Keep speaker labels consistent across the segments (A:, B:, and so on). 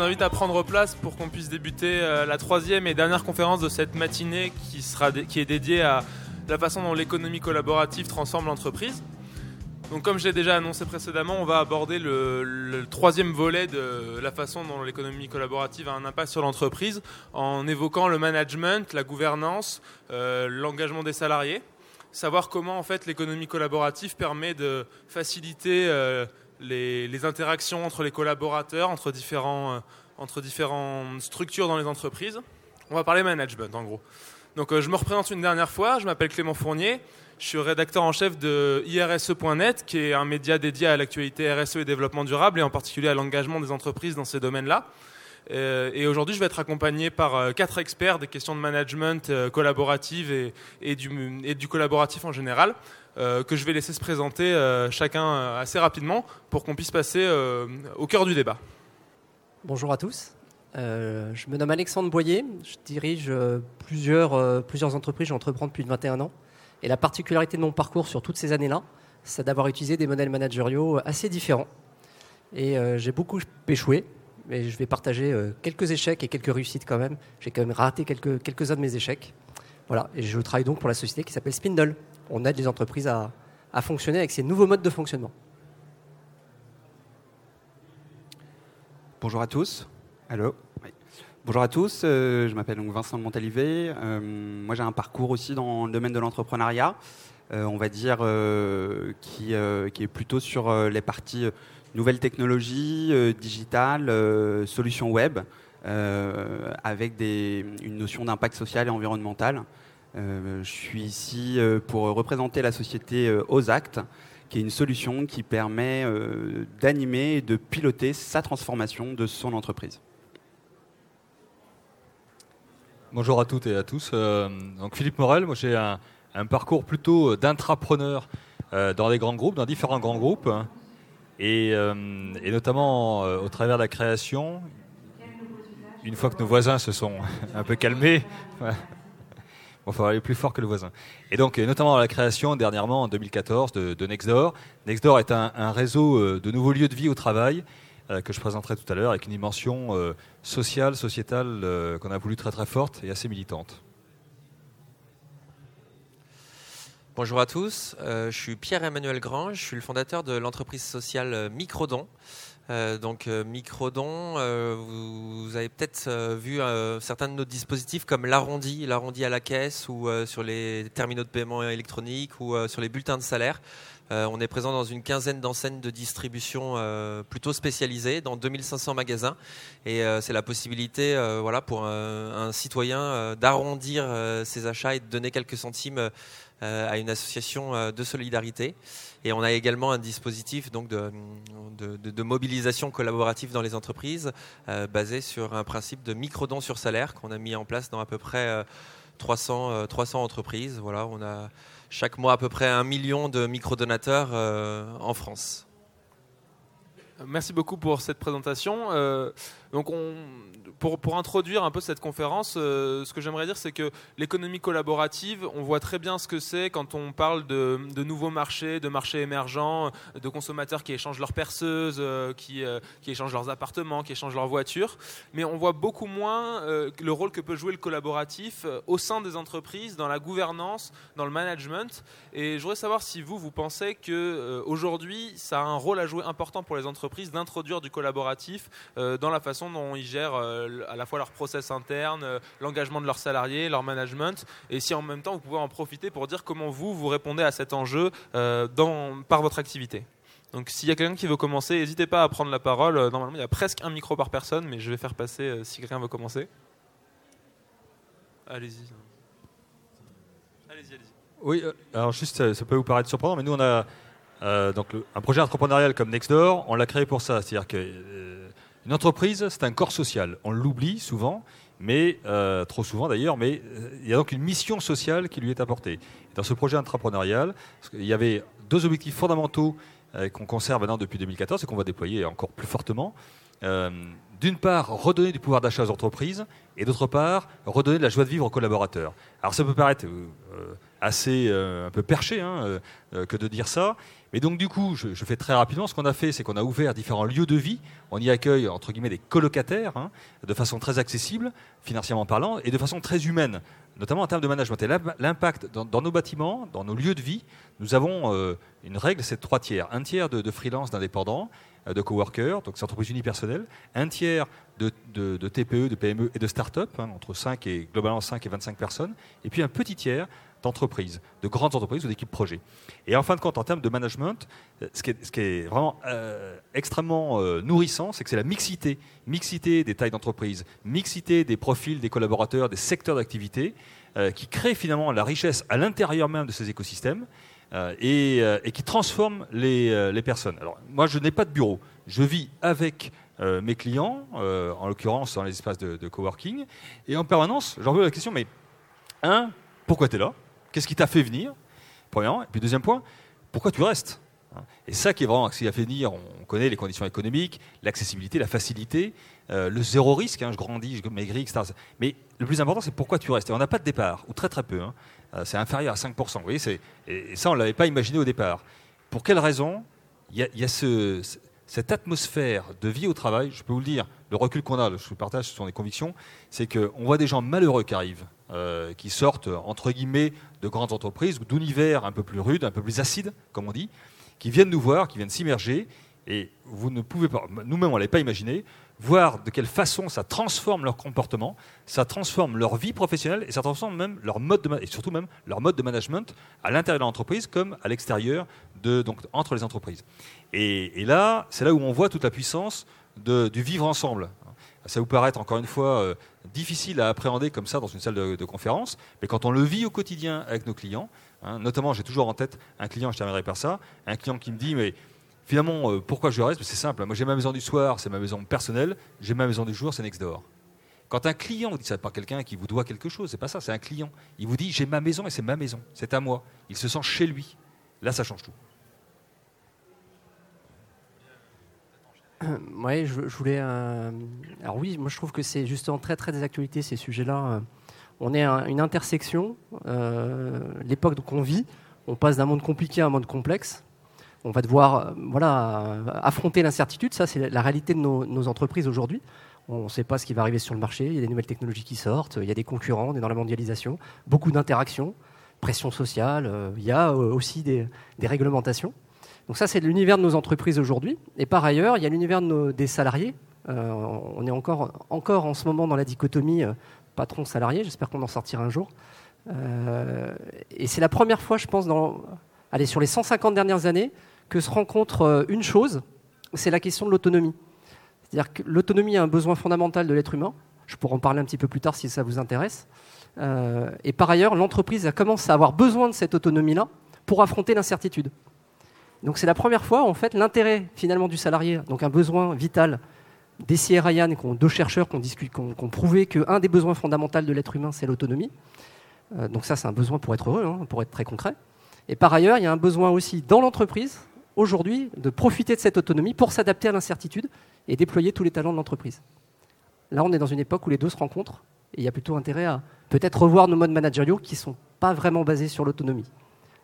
A: vous invite à prendre place pour qu'on puisse débuter euh, la troisième et dernière conférence de cette matinée qui, sera qui est dédiée à la façon dont l'économie collaborative transforme l'entreprise. Donc comme j'ai déjà annoncé précédemment, on va aborder le, troisième volet de la façon dont l'économie collaborative a un impact sur l'entreprise en évoquant le management, la gouvernance, euh, l'engagement des salariés, savoir comment en fait l'économie collaborative permet de faciliter euh, les, interactions entre les collaborateurs, entre, différents, euh, entre différentes structures dans les entreprises. On va parler management en gros. Donc je me représente une dernière fois, je m'appelle Clément Fournier, je suis rédacteur en chef de IRSE.net, qui est un média dédié à l'actualité RSE et développement durable, et en particulier à l'engagement des entreprises dans ces domaines-là. Euh, et aujourd'hui, je vais être accompagné par euh, quatre experts des questions de management euh, collaborative et, du, collaboratif en général, que je vais laisser se présenter chacun assez rapidement pour qu'on puisse passer au cœur du débat.
B: Bonjour à tous. je me nomme Alexandre Boyer. Je dirige plusieurs, plusieurs entreprises. J'entreprends depuis 21 ans. Et la particularité de mon parcours sur toutes ces années-là, c'est d'avoir utilisé des modèles managériaux assez différents. Et euh, j'ai beaucoup échoué, mais je vais partager euh, quelques échecs et quelques réussites quand même. J'ai quand même raté quelques, quelques-uns de mes échecs. Voilà, et je travaille donc pour la société qui s'appelle Spindle. On aide les entreprises à, fonctionner avec ces nouveaux modes de fonctionnement.
C: Bonjour à tous. Allô? Bonjour à tous, euh, je m'appelle Vincent Montalivet. Euh, moi j'ai un parcours aussi dans le domaine de l'entrepreneuriat, euh, on va dire qui, est plutôt sur les parties nouvelles technologies, digitales, solutions web, avec une notion d'impact social et environnemental. Je suis ici pour représenter la société Ozact, qui est une solution qui permet d'animer et de piloter sa transformation de son entreprise.
D: Bonjour à toutes et à tous. Euh, donc Philippe Morel, moi j'ai un, parcours plutôt d'intrapreneur euh, dans des grands groupes, dans différents grands groupes, et, euh, notamment au travers de la création. Une fois que nos voisins se sont un peu calmés, il faut aller plus fort que le voisin. Et donc, notamment la création dernièrement en 2014 de, Nextdoor. Nextdoor est un, réseau de nouveaux lieux de vie au travail euh, que je présenterai tout à l'heure, avec une dimension euh, sociale, sociétale euh, qu'on a voulu très très forte et assez militante.
E: Bonjour à tous, je suis Pierre-Emmanuel Grange, je suis le fondateur de l'entreprise sociale Microdon. Donc Microdon, vous, avez peut-être vu certains de nos dispositifs comme l'arrondi, l'arrondi à la caisse ou sur les terminaux de paiement électroniques ou sur les bulletins de salaire. Euh, on est présent dans une quinzaine d'enseignes de distribution euh, plutôt spécialisées, dans 2500 magasins. Et euh, c'est la possibilité voilà, pour un, citoyen d'arrondir ses achats et de donner quelques centimes à une association de solidarité. Et on a également un dispositif donc, de, mobilisation collaborative dans les entreprises basé sur un principe de micro-don sur salaire qu'on a mis en place dans à peu près 300, 300 entreprises. Voilà, on a chaque mois à peu près un million de microdonateurs euh, en France.
A: Merci beaucoup pour cette présentation. Euh, donc on, pour, pour, introduire un peu cette conférence, euh, ce que j'aimerais dire, c'est que l'économie collaborative, on voit très bien ce que c'est quand on parle de, de, nouveaux marchés, de marchés émergents, de consommateurs qui échangent leurs perceuses, euh, qui, euh, qui, échangent leurs appartements, qui échangent leurs voitures. Mais on voit beaucoup moins le rôle que peut jouer le collaboratif au sein des entreprises, dans la gouvernance, dans le management. Et je voudrais savoir si vous, vous pensez que aujourd'hui, ça a un rôle à jouer important pour les entreprises d'introduire du collaboratif dans la façon dont ils gèrent euh, à la fois leur process interne, euh, l'engagement de leurs salariés, leur management, et si en même temps vous pouvez en profiter pour dire comment vous, vous répondez à cet enjeu euh, par votre activité. Donc s'il y a quelqu'un qui veut commencer, n'hésitez pas à prendre la parole. Normalement, il y a presque un micro par personne, mais je vais faire passer si quelqu'un veut commencer. Allez-y.
D: Allez-y, allez-y. Oui, alors juste, ça peut vous paraître surprenant, mais nous, on a donc un projet entrepreneurial comme Nextdoor, on l'a créé pour ça. C'est-à-dire que une entreprise, c'est un corps social. On l'oublie souvent, mais euh, trop souvent d'ailleurs, mais euh, il y a donc une mission sociale qui lui est apportée. Dans ce projet entrepreneurial, il y avait deux objectifs fondamentaux euh, qu'on conserve maintenant depuis 2014 et qu'on va déployer encore plus fortement. d'une part, redonner du pouvoir d'achat aux entreprises, et d'autre part, redonner de la joie de vivre aux collaborateurs. Alors ça peut paraître assez un peu perché hein, que de dire ça, mais donc du coup, je, fais très rapidement, ce qu'on a fait, c'est qu'on a ouvert différents lieux de vie. On y accueille, entre guillemets, des colocataires, hein, de façon très accessible, financièrement parlant, et de façon très humaine, notamment en termes de management. L'impact dans, nos bâtiments, dans nos lieux de vie, nous avons euh, une règle, c'est trois tiers. Un tiers de, freelance, d'indépendants, euh, de coworkers, donc c'est entreprises unipersonnelles, un tiers de, TPE, de PME et de start-up, hein, entre 5 et globalement 5 et 25 personnes, et puis un petit tiers d'entreprises, de grandes entreprises ou d'équipes projet. Et en fin de compte, en termes de management, euh, ce qui est, vraiment euh, extrêmement euh, nourrissant, c'est que c'est la mixité, mixité des tailles d'entreprise, mixité des profils des collaborateurs, des secteurs d'activité, qui crée finalement la richesse à l'intérieur même de ces écosystèmes. Et, qui transforme les, personnes. Alors, moi, je n'ai pas de bureau. Je vis avec mes clients, en l'occurrence dans les espaces de, coworking, et en permanence, j'en veux la question, mais un, pourquoi tu es là? Qu'est-ce qui t'a fait venir? Premièrement. Et puis deuxième point, pourquoi tu restes? Et ça qui est vraiment ce qui a fait venir, on connaît les conditions économiques, l'accessibilité, la facilité, euh, le zéro risque, hein, je grandis, je maigris, etc. Mais le plus important, c'est pourquoi tu restes. Et on n'a pas de départ, ou très très peu. Hein. Euh, c'est inférieur à 5%. Vous voyez, et, ça, on ne l'avait pas imaginé au départ. Pour quelle raison? Il y a, cette atmosphère de vie au travail, je peux vous le dire, le recul qu'on a, je vous partage, ce sont des convictions, c'est qu'on voit des gens malheureux qui arrivent euh, qui sortent, entre guillemets, de grandes entreprises ou d'univers un peu plus rudes, un peu plus acides, comme on dit, qui viennent nous voir, qui viennent s'immerger, et vous ne pouvez pas, nous-mêmes on ne l'avait pas imaginé, voir de quelle façon ça transforme leur comportement, ça transforme leur vie professionnelle et ça transforme même leur mode de, et surtout même leur mode de management à l'intérieur de l'entreprise comme à l'extérieur, de, donc entre les entreprises. Et, là, c'est là où on voit toute la puissance du vivre ensemble. Ça vous paraît encore une fois euh, difficile à appréhender comme ça dans une salle de, conférence, mais quand on le vit au quotidien avec nos clients, hein, notamment j'ai toujours en tête un client, je terminerai par ça, un client qui me dit mais finalement euh, pourquoi je reste? C'est simple, moi j'ai ma maison du soir, c'est ma maison personnelle, j'ai ma maison du jour, c'est Nextdoor. Quand un client vous dit ça, pas quelqu'un qui vous doit quelque chose, c'est pas ça, c'est un client. Il vous dit j'ai ma maison et c'est ma maison, c'est à moi. Il se sent chez lui. Là, ça change tout.
B: Oui, je, voulais. Alors oui, moi je trouve que c'est justement très très des actualités ces sujets-là. On est à une intersection. Euh, l'époque qu'on vit, on passe d'un monde compliqué à un monde complexe. On va devoir voilà, affronter l'incertitude. Ça, c'est la réalité de nos, entreprises aujourd'hui. On ne sait pas ce qui va arriver sur le marché. Il y a des nouvelles technologies qui sortent. Il y a des concurrents. On est dans la mondialisation. Beaucoup d'interactions, pression sociale. Euh, il y a euh, aussi des réglementations. Donc ça, c'est l'univers de nos entreprises aujourd'hui. Et par ailleurs, il y a l'univers des salariés. Euh, on est encore, en ce moment dans la dichotomie euh, patron-salarié. J'espère qu'on en sortira un jour. Euh, et c'est la première fois, je pense, dans, allez, sur les 150 dernières années, que se rencontre une chose, c'est la question de l'autonomie. C'est-à-dire que l'autonomie est un besoin fondamental de l'être humain. Je pourrais en parler un petit peu plus tard si ça vous intéresse. et par ailleurs, l'entreprise commence à avoir besoin de cette autonomie-là pour affronter l'incertitude. Donc c'est la première fois, en fait, l'intérêt finalement du salarié, donc un besoin vital des et Ryan, deux chercheurs qui ont, prouvé qu'un des besoins fondamentaux de l'être humain, c'est l'autonomie. Euh, donc ça, c'est un besoin pour être heureux, hein, pour être très concret. Et par ailleurs, il y a un besoin aussi dans l'entreprise, aujourd'hui, de profiter de cette autonomie pour s'adapter à l'incertitude et déployer tous les talents de l'entreprise. Là, on est dans une époque où les deux se rencontrent, et il y a plutôt intérêt à peut-être revoir nos modes managériaux qui ne sont pas vraiment basés sur l'autonomie.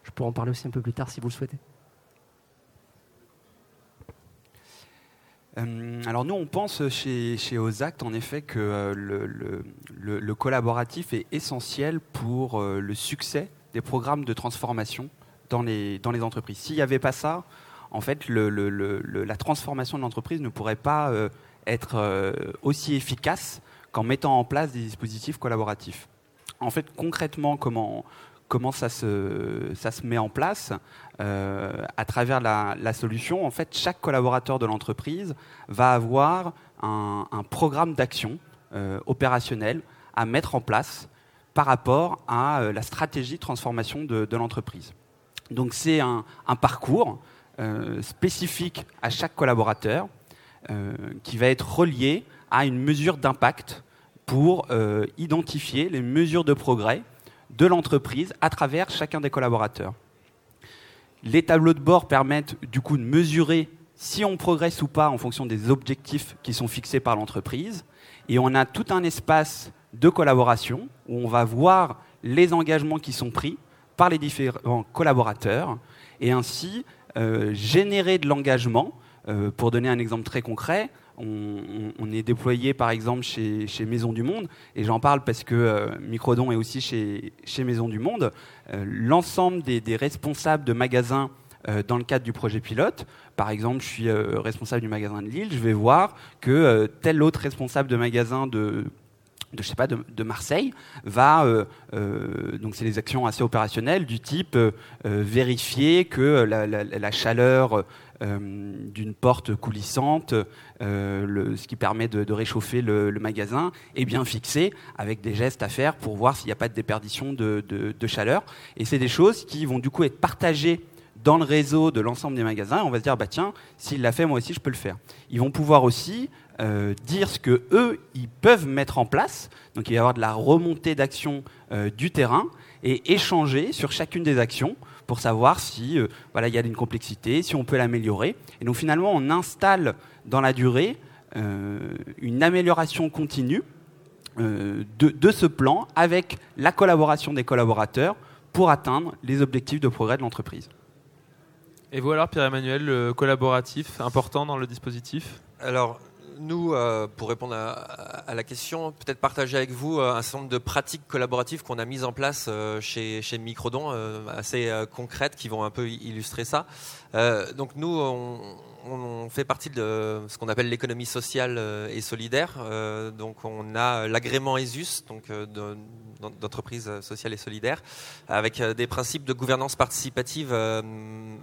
B: Je pourrais en parler aussi un peu plus tard si vous le souhaitez.
C: Euh, alors nous, on pense chez, chez Ozact en effet que euh, le, collaboratif est essentiel pour euh, le succès des programmes de transformation dans les, dans les entreprises. S'il n'y avait pas ça, en fait, la transformation de l'entreprise ne pourrait pas être aussi efficace qu'en mettant en place des dispositifs collaboratifs. En fait, concrètement, comment, comment ça se, met en place euh, à travers la, solution. En fait, chaque collaborateur de l'entreprise va avoir un, programme d'action euh, opérationnel à mettre en place par rapport à euh, la stratégie de transformation de, l'entreprise. Donc c'est un, parcours spécifique à chaque collaborateur qui va être relié à une mesure d'impact pour identifier les mesures de progrès de l'entreprise à travers chacun des collaborateurs. Les tableaux de bord permettent du coup de mesurer si on progresse ou pas en fonction des objectifs qui sont fixés par l'entreprise. Et on a tout un espace de collaboration où on va voir les engagements qui sont pris par les différents collaborateurs et ainsi euh, générer de l'engagement. Euh, pour donner un exemple très concret, on, est déployé par exemple chez, Maison du Monde, et j'en parle parce que euh, Microdon est aussi chez, Maison du Monde. L'ensemble des, responsables de magasins dans le cadre du projet pilote. Par exemple, je suis responsable du magasin de Lille, je vais voir que tel autre responsable de magasin de je sais pas, de, Marseille va, euh, euh, donc c'est des actions assez opérationnelles du type euh, vérifier que la, chaleur d'une porte coulissante, ce qui permet de, réchauffer le, magasin, est bien fixée avec des gestes à faire pour voir s'il n'y a pas de déperdition de, chaleur. Et c'est des choses qui vont du coup être partagées dans le réseau de l'ensemble des magasins. On va se dire, bah tiens, s'il l'a fait, moi aussi, je peux le faire. Ils vont pouvoir aussi euh, dire ce que eux ils peuvent mettre en place. Donc il va y avoir de la remontée d'action euh, du terrain et échanger sur chacune des actions pour savoir si euh, voilà il y a une complexité, si on peut l'améliorer. Et donc finalement on installe dans la durée une amélioration continue de, de, ce plan avec la collaboration des collaborateurs pour atteindre les objectifs de progrès de l'entreprise.
A: Et vous alors Pierre-Emmanuel, le collaboratif important dans le dispositif?
E: Alors nous, euh, pour répondre à, la question, peut-être partager avec vous euh, un certain nombre de pratiques collaboratives qu'on a mises en place euh, chez, chez Microdon, assez concrètes, qui vont un peu illustrer ça. donc nous, on, on fait partie de ce qu'on appelle l'économie sociale et solidaire. donc on a l'agrément ESUS, donc d'entreprise sociale et solidaire, avec des principes de gouvernance participative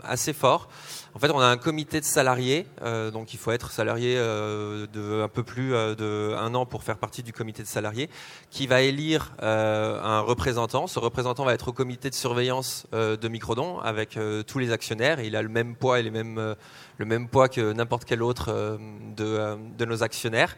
E: assez forts. En fait, on a un comité de salariés, euh, donc il faut être salarié euh, de un peu plus euh, de un an pour faire partie du comité de salariés, qui va élire un représentant. Ce représentant va être au comité de surveillance de Microdon avec tous les actionnaires. il a le même poids et les mêmes le même poids que n'importe quel autre euh, euh, de, nos actionnaires.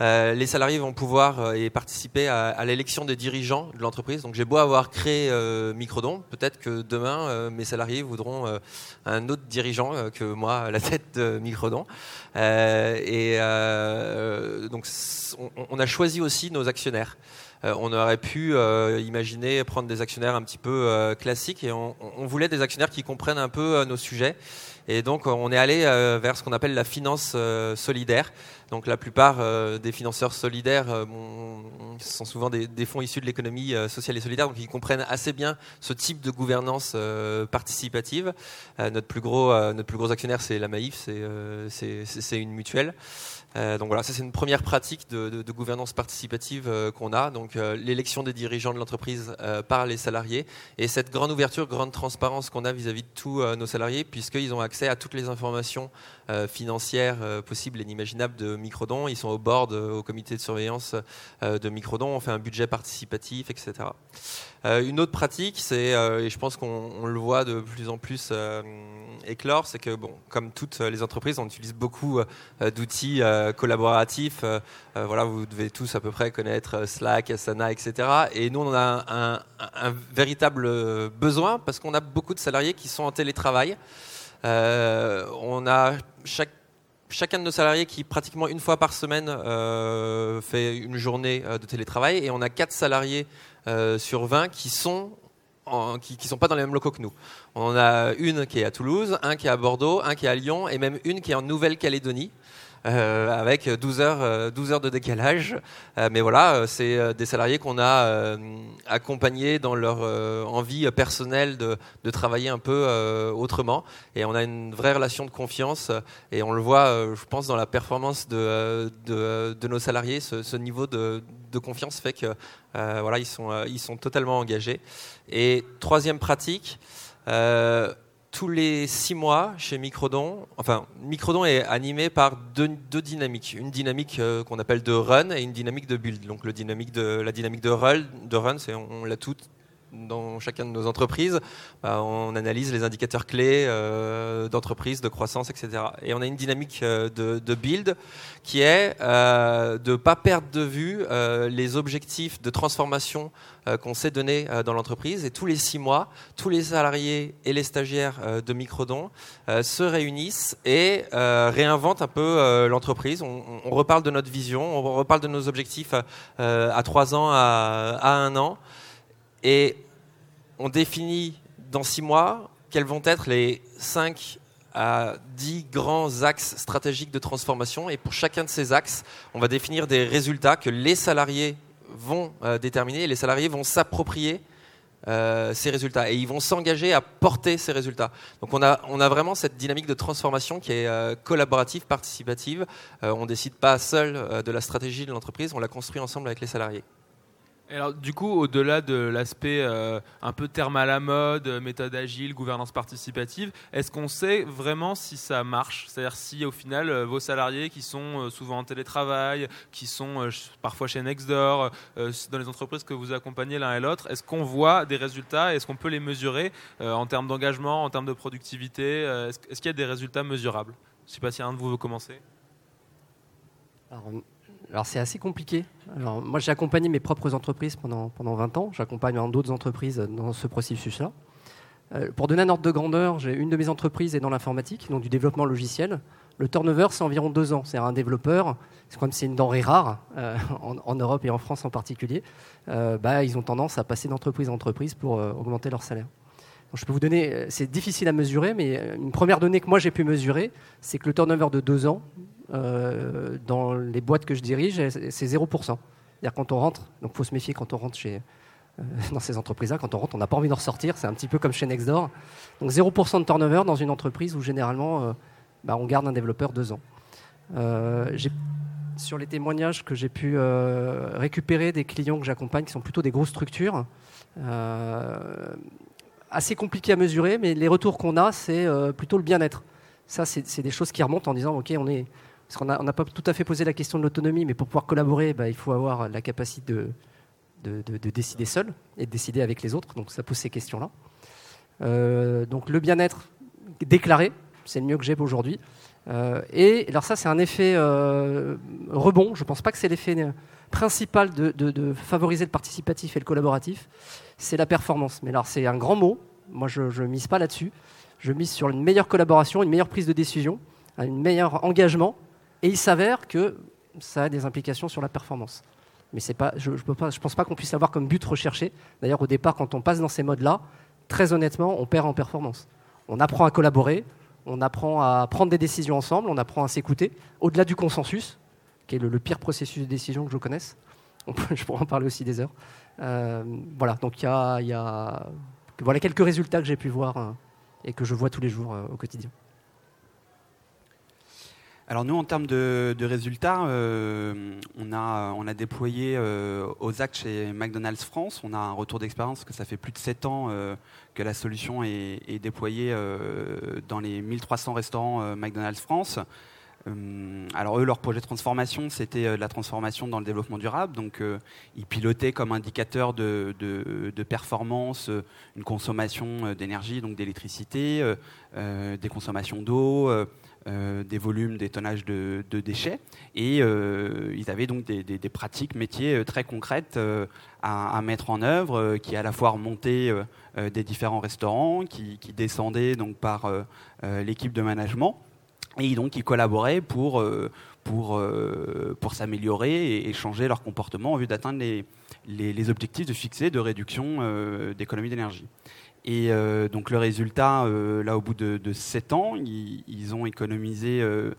E: Euh, les salariés vont pouvoir y participer à, l'élection des dirigeants de l'entreprise. Donc j'ai beau avoir créé Microdon, peut-être que demain mes salariés voudront un autre dirigeant que moi la tête de Microdon. et donc on, a choisi aussi nos actionnaires. on aurait pu imaginer prendre des actionnaires un petit peu classiques et on, voulait des actionnaires qui comprennent un peu nos sujets et donc, on est allé euh, vers ce qu'on appelle la finance euh, solidaire. Donc, la plupart euh, des financeurs solidaires sont souvent des, fonds issus de l'économie sociale et solidaire, donc ils comprennent assez bien ce type de gouvernance participative. notre plus gros, notre plus gros actionnaire, c'est la Maïf, c'est une mutuelle. Euh, donc voilà, ça c'est une première pratique de, gouvernance participative euh, qu'on a, donc euh, l'élection des dirigeants de l'entreprise par les salariés et cette grande ouverture, grande transparence qu'on a vis-à-vis de tous nos salariés, puisqu'ils ont accès à toutes les informations financières possibles et inimaginables de Microdon. Ils sont au board, au comité de surveillance de Microdon, on fait un budget participatif, etc. une autre pratique, c'est, et je pense qu'on le voit de plus en plus éclore, c'est que, bon, comme toutes les entreprises, on utilise beaucoup d'outils euh, collaboratif. Euh, euh, voilà, vous devez tous à peu près connaître Slack, Asana, etc. Et nous, on a un, véritable besoin parce qu'on a beaucoup de salariés qui sont en télétravail. On a chacun de nos salariés qui pratiquement une fois par semaine fait une journée de télétravail et on a quatre salariés sur 20 qui sont ne sont pas dans les mêmes locaux que nous. On a une qui est à Toulouse, un qui est à Bordeaux, un qui est à Lyon et même une qui est en Nouvelle-Calédonie. Euh, avec 12 heures, 12 euh, heures de décalage. Euh, mais voilà, c'est des salariés qu'on a accompagnés dans leur envie personnelle de, de, travailler un peu autrement. Et on a une vraie relation de confiance. Et on le voit, je pense, dans la performance de, de, de nos salariés. Ce, ce niveau de, de, confiance fait que voilà, ils sont, ils sont totalement engagés. Et troisième pratique, tous les six mois chez Microdon, enfin, Microdon est animé par deux, dynamiques. Une dynamique euh, qu'on appelle de run et une dynamique de build. Donc, la dynamique de run, c'est, on, l'a toute dans chacun de nos entreprises, bah, on analyse les indicateurs clés euh, d'entreprise, de croissance, etc. Et on a une dynamique euh, de, build qui est de ne pas perdre de vue les objectifs de transformation qu'on s'est donnés dans l'entreprise. Et tous les six mois, tous les salariés et les stagiaires de Microdon se réunissent et réinventent un peu l'entreprise. On, on, reparle de notre vision, on reparle de nos objectifs à trois ans, à, à un an. Et on définit dans six mois quels vont être les 5 à 10 grands axes stratégiques de transformation. Et pour chacun de ces axes, on va définir des résultats que les salariés vont euh, déterminer et les salariés vont s'approprier euh, ces résultats et ils vont s'engager à porter ces résultats. Donc on a, on a vraiment cette dynamique de transformation qui est euh, collaborative, participative. on ne décide pas seul de la stratégie de l'entreprise, on la construit ensemble avec les salariés
A: alors, du coup, au-delà de l'aspect euh, un peu terme à la mode, méthode agile, gouvernance participative, est-ce qu'on sait vraiment si ça marche? C'est-à-dire si au final euh, vos salariés qui sont euh, souvent en télétravail, qui sont parfois chez Nextdoor, dans les entreprises que vous accompagnez l'un et l'autre, est-ce qu'on voit des résultats? Est-ce qu'on peut les mesurer en termes d'engagement, en termes de productivité Est-ce qu'il y a des résultats mesurables? Je ne sais pas si un de vous veut commencer.
B: Alors c'est assez compliqué. Alors, moi j'ai accompagné mes propres entreprises pendant, pendant 20 ans. J'accompagne d'autres entreprises dans ce processus-là. Euh, pour donner un ordre de grandeur, j'ai une de mes entreprises est dans l'informatique, donc du développement logiciel. Le turnover, c'est environ deux ans. C'est un développeur, c'est comme c'est une denrée rare euh, en, Europe et en France en particulier. Euh, bah, ils ont tendance à passer d'entreprise en entreprise pour augmenter leur salaire. je peux vous donner, c'est difficile à mesurer, mais une première donnée que moi j'ai pu mesurer, c'est que le turnover de deux ans, euh, dans les boîtes que je dirige, c'est 0%. C'est-à-dire quand on rentre, donc il faut se méfier quand on rentre chez, euh, dans ces entreprises-là, quand on rentre, on n'a pas envie d'en ressortir, c'est un petit peu comme chez Nextdoor. Donc 0% de turnover dans une entreprise où généralement euh, bah, on garde un développeur deux ans. sur les témoignages que j'ai pu récupérer des clients que j'accompagne, qui sont plutôt des grosses structures, assez compliqué à mesurer, mais les retours qu'on a, c'est plutôt le bien-être. Ça, c'est des choses qui remontent en disant, OK, on est parce qu'on n'a pas tout à fait posé la question de l'autonomie, mais pour pouvoir collaborer, bah, il faut avoir la capacité de, de, décider seul et de décider avec les autres. Donc ça pose ces questions-là. Euh, donc le bien-être déclaré, c'est le mieux que j'ai aujourd'hui. Euh, et alors ça, c'est un effet euh, rebond. Je ne pense pas que c'est l'effet principal de, favoriser le participatif et le collaboratif. C'est la performance. Mais alors c'est un grand mot. Moi, je ne mise pas là-dessus. Je mise sur une meilleure collaboration, une meilleure prise de décision, un meilleur engagement et il s'avère que ça a des implications sur la performance. Mais pas, je ne pense pas qu'on puisse avoir comme but recherché. D'ailleurs, au départ, quand on passe dans ces modes-là, très honnêtement, on perd en performance. On apprend à collaborer, on apprend à prendre des décisions ensemble, on apprend à s'écouter, au-delà du consensus, qui est le, pire processus de décision que je connaisse. je pourrais en parler aussi des heures. Euh, voilà, donc il y a, voilà quelques résultats que j'ai pu voir hein, et que je vois tous les jours euh, au quotidien.
C: Alors nous, en termes de, résultats, euh, on, a, on a déployé euh, aux actes chez McDonald's France. On a un retour d'expérience que ça fait plus de 7 ans euh, que la solution est, déployée dans les 1300 restaurants McDonald's France. alors eux, leur projet de transformation, c'était la transformation dans le développement durable. Donc ils pilotaient comme indicateur de, de performance une consommation d'énergie, donc d'électricité, des consommations d'eau euh, des volumes, des tonnages de, déchets. Et euh, ils avaient donc des, pratiques métiers euh, très concrètes à, mettre en œuvre, qui à la fois remontaient des différents restaurants, qui, descendaient donc par l'équipe de management. Et donc, ils collaboraient pour, pour, pour s'améliorer et, changer leur comportement en vue d'atteindre les, les, objectifs de de réduction d'économie d'énergie. Et euh, donc le résultat, euh, là au bout de, de 7 ans, ils, ont économisé euh,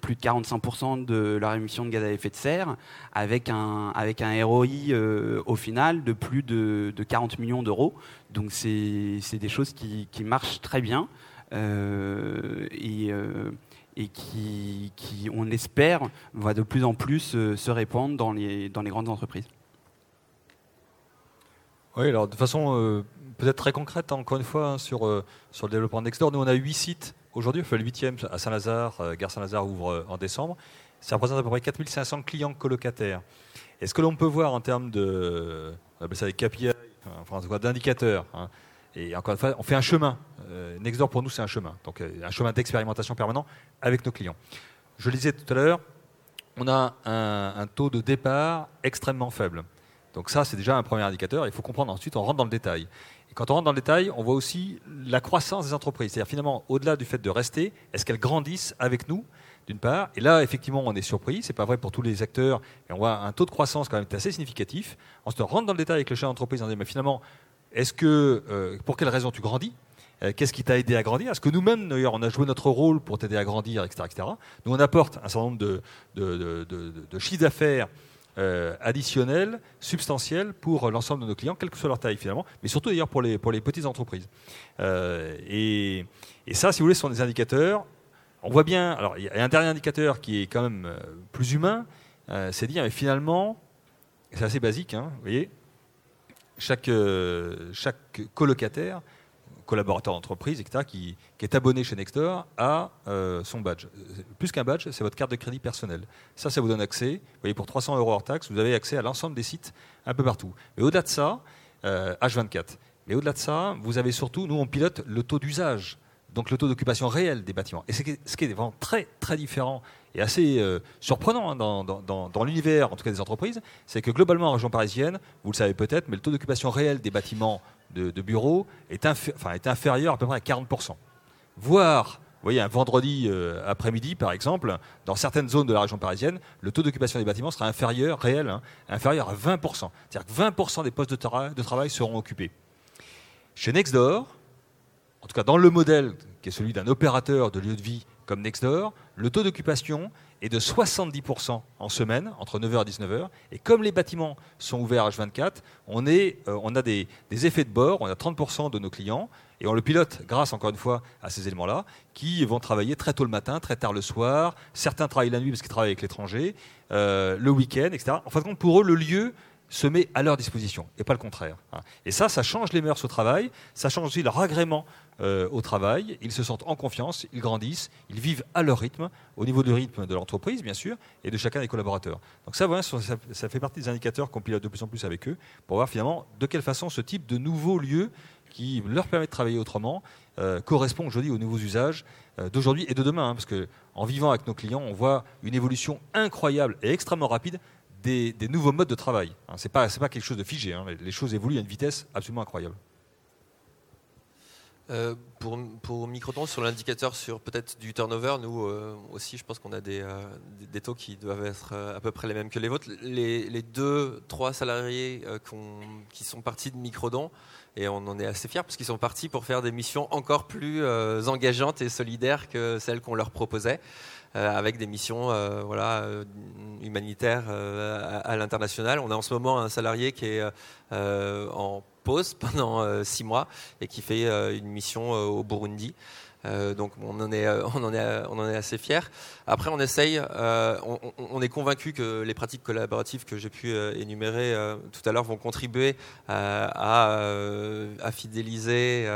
C: plus de 45% de leur émission de gaz à effet de serre, avec un, avec un ROI au final de plus de, de 40 millions d'euros. Donc c'est des choses qui, qui, marchent très bien et, et qui, qui, on espère, va de plus en plus se répandre dans les, dans les grandes entreprises.
D: Oui, alors de façon peut-être très concrète, encore une fois, hein, sur, euh, sur le développement Nextdoor. Nous, on a 8 sites aujourd'hui. Enfin, le 8e à Saint-Lazare, euh, Gare Saint-Lazare ouvre euh, en décembre. Ça représente à peu près 4500 clients colocataires. Et ce que l'on peut voir en termes de, on appelle ça des KPI, enfin, d'indicateurs. Hein. Et encore une fois, on fait un chemin. Nextdoor, pour nous, c'est un chemin. Donc, un chemin d'expérimentation permanent avec nos clients. Je le disais tout à l'heure, on a un, taux de départ extrêmement faible. Donc ça, c'est déjà un premier indicateur. Il faut comprendre ensuite, on rentre dans le détail. Quand on rentre dans le détail, on voit aussi la croissance des entreprises. C'est-à-dire finalement, au-delà du fait de rester, est-ce qu'elles grandissent avec nous d'une part? Et là, effectivement, on est surpris. C'est pas vrai pour tous les acteurs. Et on voit un taux de croissance quand même assez significatif. On se rentre dans le détail avec le chef d'entreprise. On dit, mais finalement, est-ce que, euh, pour quelle raison tu grandis? Euh, Qu'est-ce qui t'a aidé à grandir? Est-ce que nous-mêmes, d'ailleurs, on a joué notre rôle pour t'aider à grandir, etc., etc. Nous, on apporte un certain nombre de, de, chiffres d'affaires euh, additionnels, substantiels pour l'ensemble de nos clients, quelle que soit leur taille finalement, mais surtout d'ailleurs pour les, pour les petites entreprises. et, et, ça, si vous voulez, ce sont des indicateurs. On voit bien, alors il y a un dernier indicateur qui est quand même plus humain, c'est dire, finalement, c'est assez basique, hein, vous voyez, chaque, euh, chaque colocataire, collaborateur d'entreprise, etc., qui, est abonné chez Nextdoor, a euh, son badge. Plus qu'un badge, c'est votre carte de crédit personnelle. Ça, ça vous donne accès. Vous voyez, pour 300 euros hors taxe, vous avez accès à l'ensemble des sites un peu partout. Mais au-delà de ça, H24. Euh, Mais au-delà de ça, vous avez surtout, nous, on pilote le taux d'usage donc le taux d'occupation réel des bâtiments. Et ce qui est vraiment très, très différent et assez euh, surprenant hein, dans, l'univers, en tout cas des entreprises, c'est que globalement en région parisienne, vous le savez peut-être, mais le taux d'occupation réel des bâtiments de, bureaux est, est, inférieur à peu près à 40%. Voire, vous voyez, un vendredi euh, après-midi, par exemple, dans certaines zones de la région parisienne, le taux d'occupation des bâtiments sera inférieur, réel, hein, inférieur à 20%. C'est-à-dire que 20% des postes de, de travail seront occupés. Chez Nextdoor, en tout cas dans le modèle qui est celui d'un opérateur de lieu de vie comme Nextdoor, le taux d'occupation est de 70% en semaine, entre 9h et 19h. Et comme les bâtiments sont ouverts H24, on, euh, on a des, effets de bord, on a 30% de nos clients, et on le pilote grâce, encore une fois, à ces éléments-là, qui vont travailler très tôt le matin, très tard le soir. Certains travaillent la nuit parce qu'ils travaillent avec l'étranger, euh, le week-end, etc. En fin de compte, pour eux, le lieu se met à leur disposition et pas le contraire. Hein. Et ça, ça change les mœurs au travail, ça change aussi leur agrément euh, au travail, ils se sentent en confiance, ils grandissent, ils vivent à leur rythme, au niveau du rythme de l'entreprise bien sûr, et de chacun des collaborateurs. Donc ça, ça, fait partie des indicateurs qu'on pilote de plus en plus avec eux, pour voir finalement de quelle façon ce type de nouveaux lieux qui leur permet de travailler autrement euh, correspond aujourd'hui aux nouveaux usages euh, d'aujourd'hui et de demain. Hein, parce qu'en vivant avec nos clients, on voit une évolution incroyable et extrêmement rapide des, nouveaux modes de travail. Hein, Ce n'est pas, quelque chose de figé, hein, les choses évoluent à une vitesse absolument incroyable.
E: Euh, pour, pour Microton, sur l'indicateur sur peut-être du turnover, nous euh, aussi, je pense qu'on a euh, des, des, taux qui doivent être à peu près les mêmes que les vôtres. Les, les deux, trois salariés qui sont partis de Microdon, et on en est assez fiers parce qu'ils sont partis pour faire des missions encore plus engageantes et solidaires que celles qu'on leur proposait. Avec des missions voilà, humanitaires à, l'international. On a en ce moment un salarié qui est en pause pendant euh, six mois et qui fait euh, une mission euh, au Burundi. donc on en est, on en est, on en est assez fiers. Après, on essaye, on, est convaincu que les pratiques collaboratives que j'ai pu énumérer tout à l'heure vont contribuer à, à, fidéliser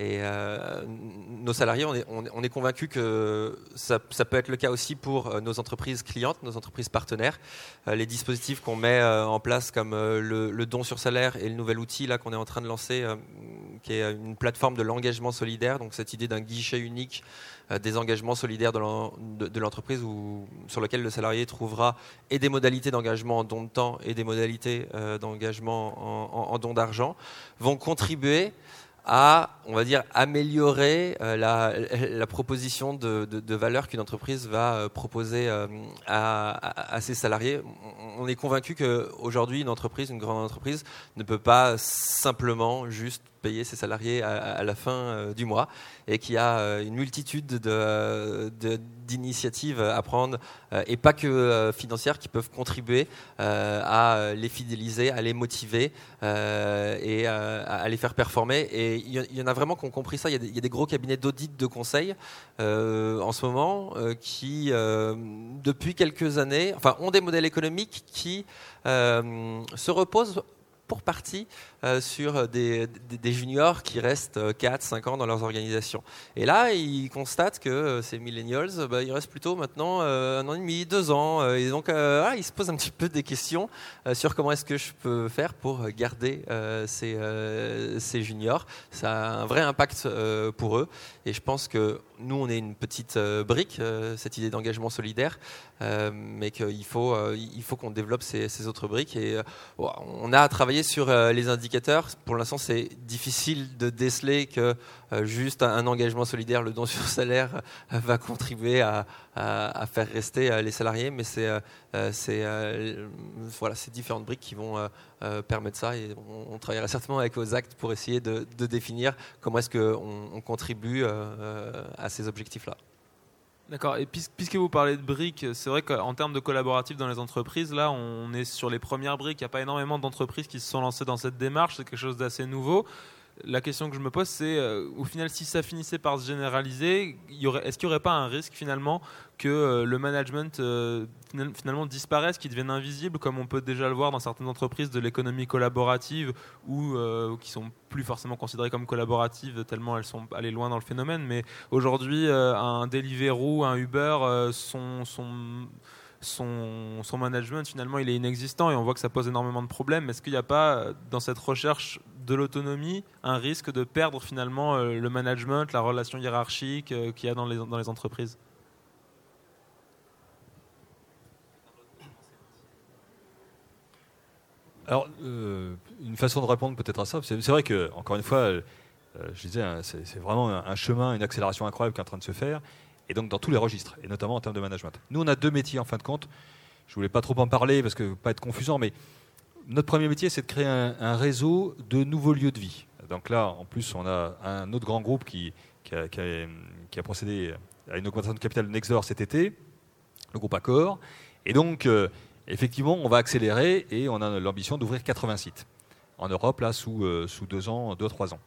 E: et euh, nos salariés, on est, on, convaincus que ça, peut être le cas aussi pour euh, nos entreprises clientes, nos entreprises partenaires. Euh, les dispositifs qu'on met en place comme le, don sur salaire et le nouvel outil là qu'on est en train de lancer, qui est une plateforme de l'engagement solidaire, donc cette idée d'un guichet unique des engagements solidaires de l'entreprise sur lequel le salarié trouvera et des modalités d'engagement en don de temps et des modalités d'engagement en, en, don d'argent, vont contribuer à, on va dire, améliorer euh, la, proposition de, valeur qu'une entreprise va euh, proposer euh, à, ses salariés. On est convaincu qu'aujourd'hui, une entreprise, une grande entreprise, ne peut pas simplement juste payer ses salariés à, la fin euh, du mois et qui a euh, une multitude d'initiatives à prendre euh, et pas que financières qui peuvent contribuer à les fidéliser, à les motiver et à les faire performer. Et il y, en a vraiment qui ont compris ça. Il y, a des, gros cabinets d'audit de conseil en ce moment qui, depuis quelques années, enfin, ont des modèles économiques qui se reposent pour partie euh, sur des, des, juniors qui restent 4-5 ans dans leurs organisations. Et là, ils constatent que ces millennials, bah, ils restent plutôt maintenant un an et demi, deux ans. et donc, ah, ils se posent un petit peu des questions sur comment est-ce que je peux faire pour garder ces, juniors. Ça a un vrai impact pour eux. Et je pense que nous, on est une petite brique, cette idée d'engagement solidaire, mais qu'il faut, il faut qu'on développe ces, ces, autres briques. Et on a travaillé sur les indicateurs. Pour l'instant, c'est difficile de déceler que juste un, engagement solidaire, le don sur salaire, va contribuer à, faire rester les salariés. Mais c'est ces différentes briques qui vont permettre ça. Et on, travaillera certainement avec vos actes pour essayer de, de définir comment est-ce qu'on on contribue à ces objectifs-là.
A: D'accord. Et puisque vous parlez de briques, c'est vrai qu'en termes de collaboratif dans les entreprises, là, on est sur les premières briques. Il n'y a pas énormément d'entreprises qui se sont lancées dans cette démarche. C'est quelque chose d'assez nouveau la question que je me pose, c'est euh, au final, si ça finissait par se généraliser, est-ce qu'il n'y aurait pas un risque finalement que euh, le management euh, finalement disparaisse, qu'il devienne invisible, comme on peut déjà le voir dans certaines entreprises de l'économie collaborative ou qui sont plus forcément considérées comme collaboratives tellement elles sont allées loin dans le phénomène. Mais aujourd'hui, un Deliveroo, un Uber sont, son, management finalement il est inexistant et on voit que ça pose énormément de problèmes. Est-ce qu'il n'y a pas dans cette recherche de l'autonomie un risque de perdre finalement euh, le management, la relation hiérarchique euh, qu'il y a dans les, entreprises?
D: Alors, euh, une façon de répondre peut-être à ça, c'est vrai que, encore une fois, je disais, hein, c'est vraiment un, chemin, une accélération incroyable qui est en train de se faire, et donc dans tous les registres, et notamment en termes de management. Nous, on a deux métiers en fin de compte. Je voulais pas trop en parler parce que pas être confusant, mais notre premier métier, c'est de créer un, réseau de nouveaux lieux de vie. Donc là, en plus, on a un autre grand groupe qui, a, procédé à une augmentation de capital Nexor cet été, le groupe Accor. Et donc, euh, effectivement, on va accélérer et on a l'ambition d'ouvrir 80 sites en Europe, là, sous, euh, deux ans, deux, trois ans.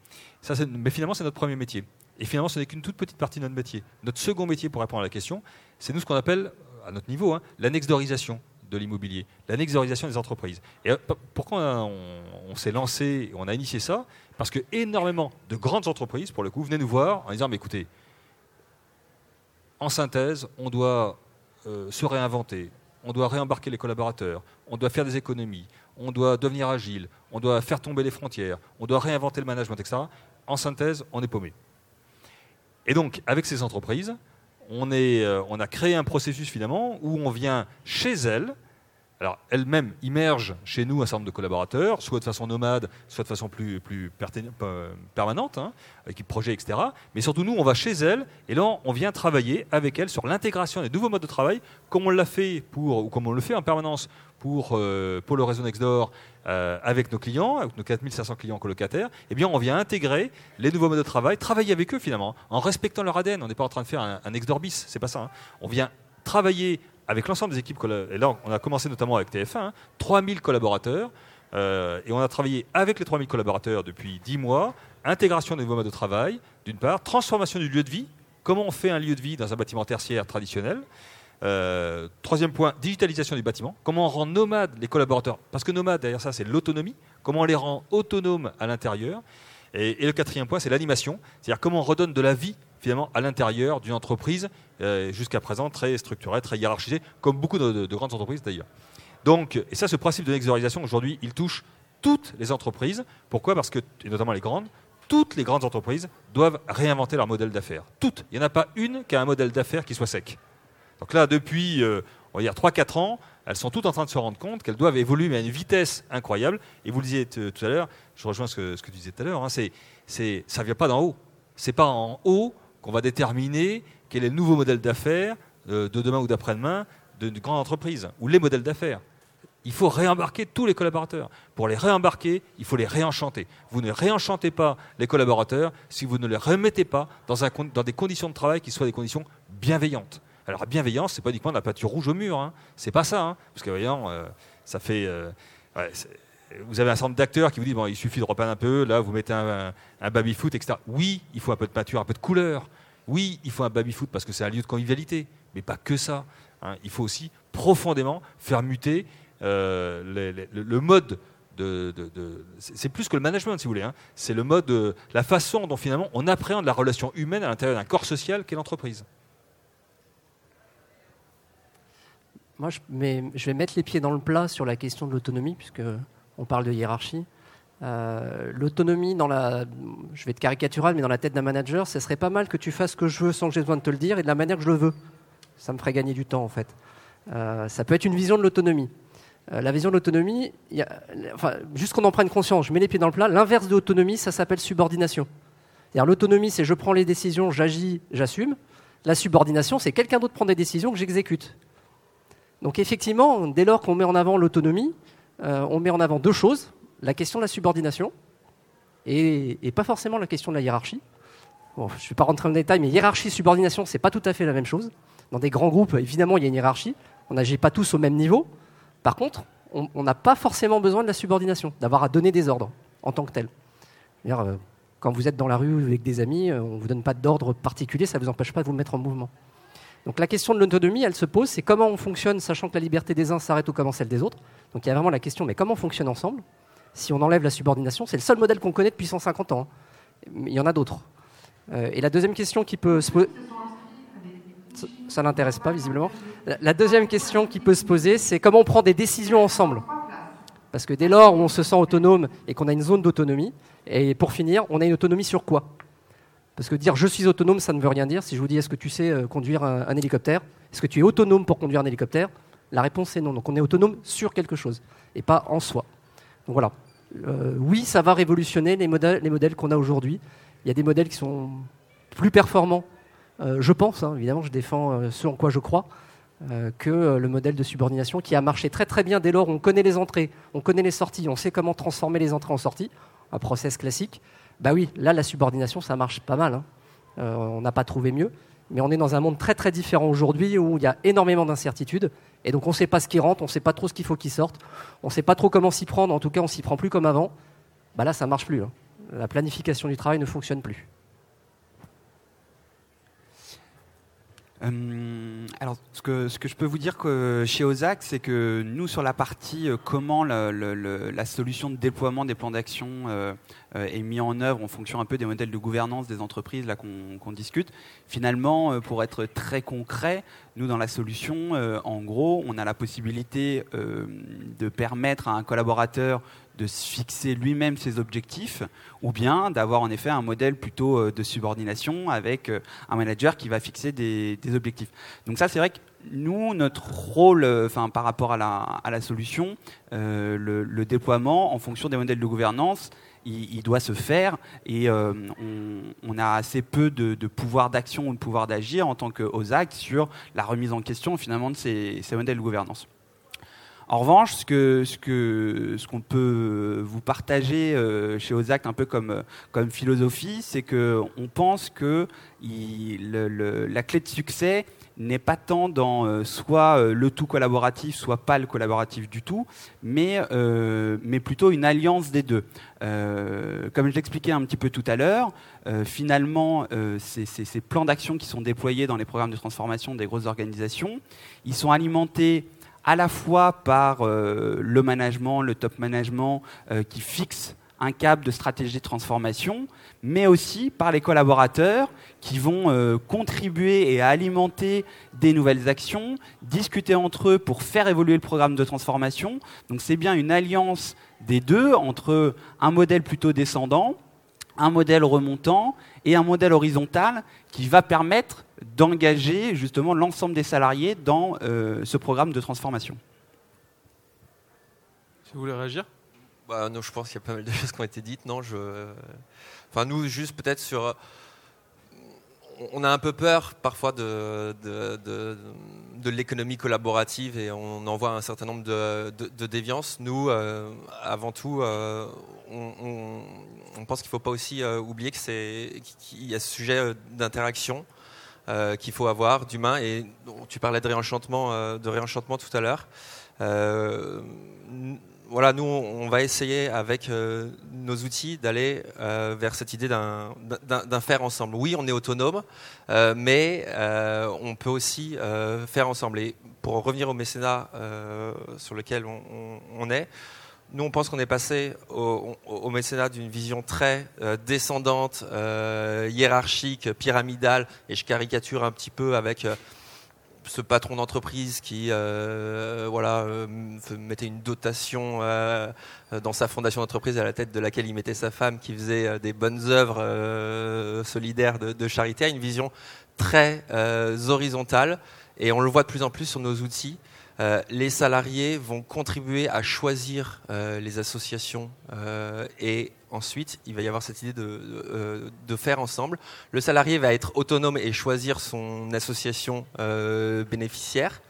D: Mais finalement, c'est notre premier métier. Et finalement, ce n'est qu'une toute petite partie de notre métier. Notre second métier, pour répondre à la question, c'est nous ce qu'on appelle, à notre niveau, hein, l'annexdorisation de l'immobilier, l'annexorisation des entreprises. Et euh, pourquoi on, s'est lancé, on a initié ça? Parce que énormément de grandes entreprises, pour le coup, venaient nous voir en disant, mais écoutez, en synthèse, on doit euh, se réinventer, on doit réembarquer les collaborateurs, on doit faire des économies, on doit devenir agile, on doit faire tomber les frontières, on doit réinventer le management, etc. En synthèse, on est paumé. Et donc, avec ces entreprises, euh, on, a créé un processus finalement où on vient chez elles, alors elles-mêmes immergent chez nous un certain nombre de collaborateurs, soit de façon nomade, soit de façon plus, plus permanente, hein, avec des projets, etc. Mais surtout nous, on va chez elles et là, on vient travailler avec elles sur l'intégration des nouveaux modes de travail, comme on l'a fait pour, ou comme on le fait en permanence pour, euh, le réseau Nextdoor euh, avec nos clients, avec nos 4500 clients colocataires, eh bien, on vient intégrer les nouveaux modes de travail, travailler avec eux finalement, en respectant leur ADN. On n'est pas en train de faire un, un Nextdoor bis, c'est pas ça. Hein. On vient travailler avec l'ensemble des équipes. Et là, on a commencé notamment avec TF1, 3000 hein, collaborateurs. Euh, et on a travaillé avec les 3000 collaborateurs depuis 10 mois. Intégration des nouveaux modes de travail, d'une part. Transformation du lieu de vie. Comment on fait un lieu de vie dans un bâtiment tertiaire traditionnel euh, troisième point, digitalisation du bâtiment. Comment on rend nomades les collaborateurs Parce que nomade, derrière ça, c'est l'autonomie. Comment on les rend autonomes à l'intérieur et, le quatrième point, c'est l'animation. C'est-à-dire comment on redonne de la vie finalement à l'intérieur d'une entreprise euh, jusqu'à présent très structurée, très hiérarchisée, comme beaucoup de, grandes entreprises d'ailleurs. Donc, et ça, ce principe de l'exorisation, aujourd'hui, il touche toutes les entreprises. Pourquoi? Parce que, et notamment les grandes, toutes les grandes entreprises doivent réinventer leur modèle d'affaires. Toutes. Il n'y en a pas une qui a un modèle d'affaires qui soit sec. Donc là, depuis, euh, on va dire 3-4 ans, elles sont toutes en train de se rendre compte qu'elles doivent évoluer à une vitesse incroyable. Et vous le disiez tout à l'heure, je rejoins ce que, tu disais tout à l'heure, hein, c'est, ça ne vient pas d'en haut. C'est pas en haut qu'on va déterminer quel est le nouveau modèle d'affaires euh, de demain ou d'après-demain d'une grande entreprise, ou les modèles d'affaires. Il faut réembarquer tous les collaborateurs. Pour les réembarquer, il faut les réenchanter. Vous ne réenchantez pas les collaborateurs si vous ne les remettez pas dans des conditions de travail qui soient des conditions bienveillantes. Alors, bienveillance, c'est pas uniquement de la peinture rouge au mur, hein. c'est pas ça. Hein. parce que, voyons, euh, ça fait. Euh, vous avez un nombre d'acteurs qui vous disent bon, il suffit de repeindre un peu, là, vous mettez un, baby-foot, etc. Oui, il faut un peu de peinture, un peu de couleur. Oui, il faut un baby-foot parce que c'est un lieu de convivialité, mais pas que ça. Hein. Il faut aussi profondément faire muter euh, le, mode de, c'est plus que le management, si vous voulez. C'est le mode, la façon dont finalement on appréhende la relation humaine à l'intérieur d'un corps social qu'est l'entreprise.
B: Moi, je, je, vais mettre les pieds dans le plat sur la question de l'autonomie, puisque on parle de hiérarchie. Euh, l'autonomie dans la, je vais être caricatural, mais dans la tête d'un manager, ce serait pas mal que tu fasses ce que je veux sans que j'ai besoin de te le dire et de la manière que je le veux. Ça me ferait gagner du temps en fait. Euh, ça peut être une vision de l'autonomie. Euh, la vision de l'autonomie, enfin, juste qu'on en prenne conscience, je mets les pieds dans le plat. L'inverse de l'autonomie, ça s'appelle subordination. L'autonomie, c'est je prends les décisions, j'agis, j'assume. La subordination, c'est quelqu'un d'autre prend des décisions que j'exécute. Donc effectivement, dès lors qu'on met en avant l'autonomie, on met en avant deux choses la question de la subordination et, pas forcément la question de la hiérarchie. je ne vais pas rentrer dans le détail, mais hiérarchie, subordination, c'est pas tout à fait la même chose. Dans des grands groupes, évidemment, il y a une hiérarchie. On n'agit pas tous au même niveau. Par contre, on n'a pas forcément besoin de la subordination, d'avoir à donner des ordres en tant que tel. Euh, quand vous êtes dans la rue avec des amis, euh, on ne vous donne pas d'ordre particulier, ça ne vous empêche pas de vous mettre en mouvement. Donc la question de l'autonomie, elle se pose, c'est comment on fonctionne, sachant que la liberté des uns s'arrête au comment celle des autres. Donc il y a vraiment la question, mais comment on fonctionne ensemble si on enlève la subordination, c'est le seul modèle qu'on connaît depuis 150 ans. Hein. Il y en a d'autres. Euh, et la deuxième question qui peut se poser... Ça, n'intéresse pas, visiblement. La deuxième question qui peut se poser, c'est comment on prend des décisions ensemble? Parce que dès lors on se sent autonome et qu'on a une zone d'autonomie, et pour finir, on a une autonomie sur quoi? Parce que dire je suis autonome, ça ne veut rien dire. Si je vous dis est-ce que tu sais euh, conduire un, hélicoptère Est-ce que tu es autonome pour conduire un hélicoptère La réponse est non. Donc on est autonome sur quelque chose et pas en soi. Donc voilà. Euh, oui, ça va révolutionner les modèles, les modèles qu'on a aujourd'hui. Il y a des modèles qui sont plus performants, euh, je pense, hein, évidemment, je défends ce en quoi je crois, que le modèle de subordination qui a marché très très bien dès lors on connaît les entrées, on connaît les sorties, on sait comment transformer les entrées en sorties, un process classique. Bah oui, là la subordination ça marche pas mal. Hein. on n'a pas trouvé mieux. Mais on est dans un monde très très différent aujourd'hui où il y a énormément d'incertitudes. Et donc on ne sait pas ce qui rentre, on ne sait pas trop ce qu'il faut qu'il sorte, on ne sait pas trop comment s'y prendre, en tout cas on s'y prend plus comme avant. Bah là ça marche plus. Hein. La planification du travail ne fonctionne plus.
C: Euh, alors, ce que, je peux vous dire que chez OZAC, c'est que nous, sur la partie euh, comment la, solution de déploiement des plans d'action euh, est mis en œuvre en fonction un peu des modèles de gouvernance des entreprises là qu'on discute, finalement, pour être très concret, nous, dans la solution, en gros, on a la possibilité de permettre à un collaborateur de se fixer lui-même ses objectifs, ou bien d'avoir en effet un modèle plutôt euh, de subordination avec euh, un manager qui va fixer des, objectifs. Donc ça, c'est vrai que nous, notre rôle, euh, enfin par rapport à la, solution, le, déploiement en fonction des modèles de gouvernance, il, doit se faire et on, a assez peu de, pouvoir d'action ou de pouvoir d'agir en tant que OSAC sur la remise en question finalement de ces modèles de gouvernance. En revanche, ce que ce que ce qu'on peut vous partager euh, chez Ozac un peu comme comme philosophie, c'est que on pense que la clé de succès n'est pas tant dans euh, soit euh, le tout collaboratif, soit pas le collaboratif du tout, mais, mais plutôt une alliance des deux. comme je l'expliquais un petit peu tout à l'heure, finalement, ces, ces, plans d'action qui sont déployés dans les programmes de transformation des grosses organisations, ils sont alimentés à la fois par euh, le management, le top management euh, qui fixe un cap de stratégie de transformation, mais aussi par les collaborateurs qui vont euh, contribuer et alimenter des nouvelles actions, discuter entre eux pour faire évoluer le programme de transformation. Donc c'est bien une alliance des deux entre un modèle plutôt descendant, un modèle remontant et un modèle horizontal qui va permettre d'engager justement l'ensemble des salariés dans euh, ce programme de transformation.
A: Si vous voulez réagir
E: bah, non, je pense qu'il y a pas mal de choses qui ont été dites. Non, je... Enfin, nous, juste peut-être sur... On a un peu peur parfois de, de, de, l'économie collaborative et on en voit un certain nombre de, déviances. Nous, euh, avant tout, euh, on, on, pense qu'il ne faut pas aussi oublier qu'il y a ce sujet d'interaction euh, qu'il faut avoir d'humain. Et tu parlais de réenchantement, euh, de réenchantement tout à l'heure. Euh, voilà, nous, on va essayer avec nos outils d'aller vers cette idée d'un faire ensemble. Oui, on est autonome, mais on peut aussi faire ensemble. Et pour revenir au mécénat sur lequel on, est, nous, on pense qu'on est passé au, mécénat d'une vision très euh, descendante, euh, hiérarchique, pyramidale, et je caricature un petit peu avec euh, ce patron d'entreprise qui voilà, mettait une dotation dans sa fondation d'entreprise à la tête de laquelle il mettait sa femme, qui faisait des bonnes œuvres solidaires de, de, charité, à une vision très horizontale, et on le voit de plus en plus sur nos outils. Euh, les salariés vont contribuer à choisir euh, les associations euh, et ensuite il va y avoir cette idée de, faire ensemble. Le salarié va être autonome et choisir son association bénéficiaire,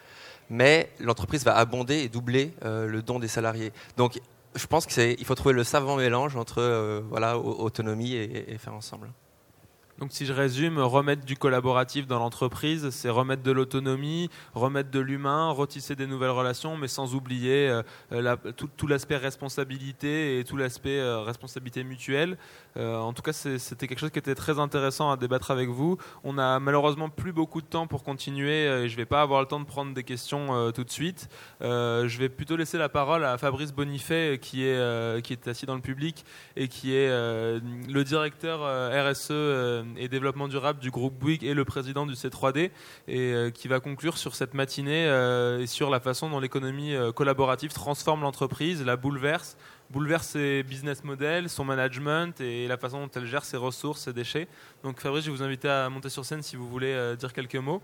E: mais l'entreprise va abonder et doubler le don des salariés. Donc je pense qu'il faut trouver le savant mélange entre voilà, autonomie et faire ensemble.
A: Donc si je résume, remettre du collaboratif dans l'entreprise, c'est remettre de l'autonomie, remettre de l'humain, retisser des nouvelles relations, mais sans oublier euh, la, tout, l'aspect responsabilité et tout l'aspect euh, responsabilité mutuelle. Euh, en tout cas, c'était quelque chose qui était très intéressant à débattre avec vous. On a malheureusement plus beaucoup de temps pour continuer et je ne vais pas avoir le temps de prendre des questions tout de suite. je vais plutôt laisser la parole à Fabrice Bonifay qui est assis dans le public et qui est le directeur RSE et développement durable du groupe Bouygues et le président du C3D, et euh, qui va conclure sur cette matinée euh, et sur la façon dont l'économie euh, collaborative transforme l'entreprise, la bouleverse, bouleverse ses business models, son management et la façon dont elle gère ses ressources, ses déchets. Donc Fabrice, je vais vous inviter à monter sur scène si vous voulez dire quelques mots.